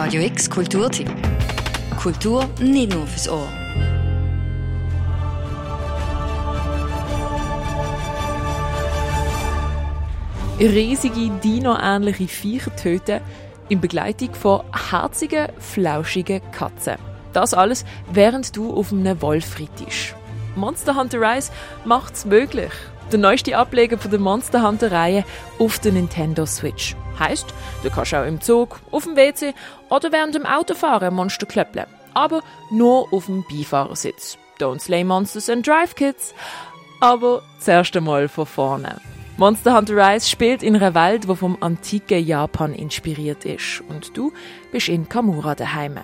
Radio X Kulturtipp. Kultur nicht nur fürs Ohr. Riesige Dino-ähnliche Viecher töten in Begleitung von herzigen, flauschigen Katzen. Das alles, während du auf einem Wolf reitest. Monster Hunter Rise macht's möglich. Der neueste Ableger von der Monster Hunter Reihe auf der Nintendo Switch. Heißt, du kannst auch im Zug, auf dem WC oder während dem Autofahren Monster klöppeln. Aber nur auf dem Beifahrersitz. Don't slay monsters and drive kids. Aber zuerst einmal von vorne. Monster Hunter Rise spielt in einer Welt, die vom antiken Japan inspiriert ist. Und du bist in Kamura daheim.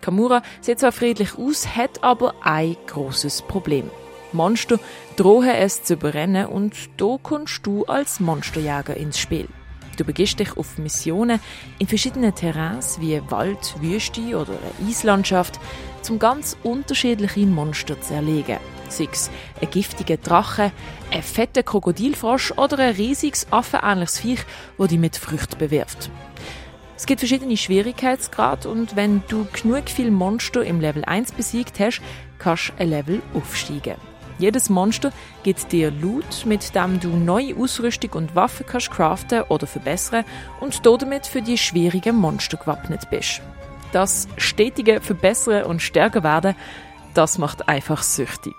Kamura sieht zwar friedlich aus, hat aber ein großes Problem. Monster drohen es zu überrennen und da kommst du als Monsterjäger ins Spiel. Du begibst dich auf Missionen in verschiedenen Terrains wie Wald, Wüste oder eine Eislandschaft, um ganz unterschiedliche Monster zu erlegen. Sei es ein giftiger Drache, ein fetter Krokodilfrosch oder ein riesiges affenähnliches Viech, das dich mit Früchten bewirft. Es gibt verschiedene Schwierigkeitsgrade und wenn du genug viele Monster im Level 1 besiegt hast, kannst du ein Level aufsteigen. Jedes Monster gibt dir Loot, mit dem du neue Ausrüstung und Waffen kannst craften oder verbessern und damit für die schwierigen Monster gewappnet bist. Das stetige Verbessern und Stärker werden, das macht einfach süchtig.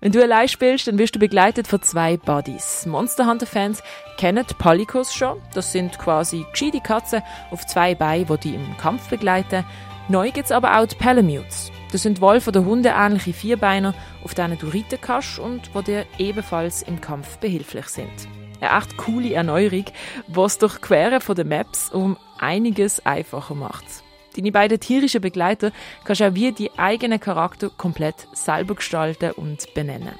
Wenn du allein spielst, dann wirst du begleitet von zwei Buddies. Monster Hunter Fans kennen Palikos schon. Das sind quasi gescheite Katzen auf zwei Beinen, die dich im Kampf begleiten. Neu gibt's aber auch die Palamutes. Das sind Wolf- oder Hunde ähnliche Vierbeiner, auf denen du reiten kannst und die dir ebenfalls im Kampf behilflich sind. Eine echt coole Erneuerung, was durch Queren den Maps um einiges einfacher macht. Deine beiden tierischen Begleiter kannst du auch wie die eigenen Charakter komplett selber gestalten und benennen.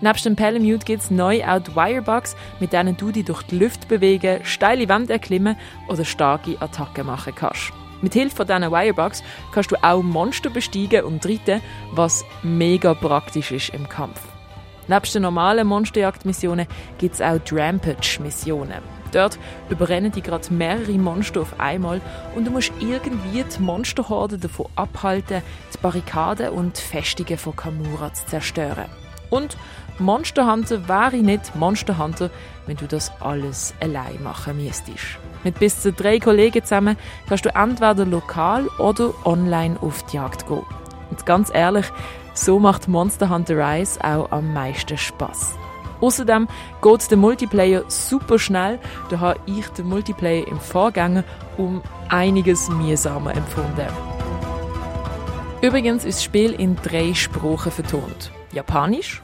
Nebst dem Palamute gibt es neu auch die Wirebugs, mit denen du dich durch die Luft bewegen, steile Wände erklimmen oder starke Attacken machen kannst. Mit Hilfe dieser Wirebugs kannst du auch Monster besteigen und reiten, was mega praktisch ist im Kampf. Nebst den normalen Monsterjagdmissionen gibt es auch Rampage-Missionen. Dort überrennen die gerade mehrere Monster auf einmal und du musst irgendwie die Monsterhorde davon abhalten, die Barrikaden und die Festungen von Kamura zu zerstören. Und Monster Hunter wäre nicht Monster Hunter, wenn du das alles allein machen müsstest. Mit bis zu drei Kollegen zusammen kannst du entweder lokal oder online auf die Jagd gehen. Und ganz ehrlich, so macht Monster Hunter Rise auch am meisten Spaß. Außerdem geht der Multiplayer super schnell. Da habe ich den Multiplayer im Vorgänger um einiges mühsamer empfunden. Übrigens ist das Spiel in drei Sprachen vertont. Japanisch,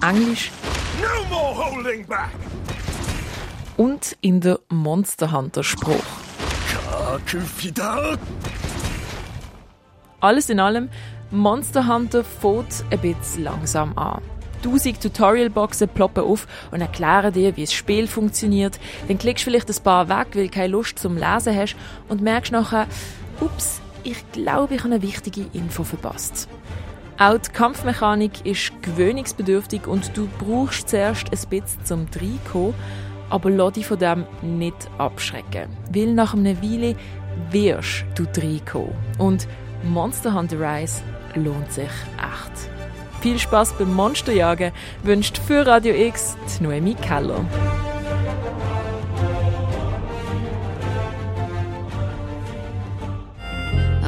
Englisch und in der Monster Hunter Spruch. Alles in allem, Monster Hunter fährt ein bisschen langsam an. Tausend Tutorial-Boxen ploppen auf und erklären dir, wie das Spiel funktioniert. Dann klickst du vielleicht ein paar weg, weil du keine Lust zum Lesen hast und merkst nachher, ups, ich glaube, ich habe eine wichtige Info verpasst. Auch die Kampfmechanik ist gewöhnungsbedürftig und du brauchst zuerst ein bisschen zum Reinkommen, aber lass dich von dem nicht abschrecken. Weil nach einer Weile wirst du reinkommen. Und Monster Hunter Rise lohnt sich echt. Viel Spaß beim Monsterjagen wünscht für Radio X die Noemi Keller.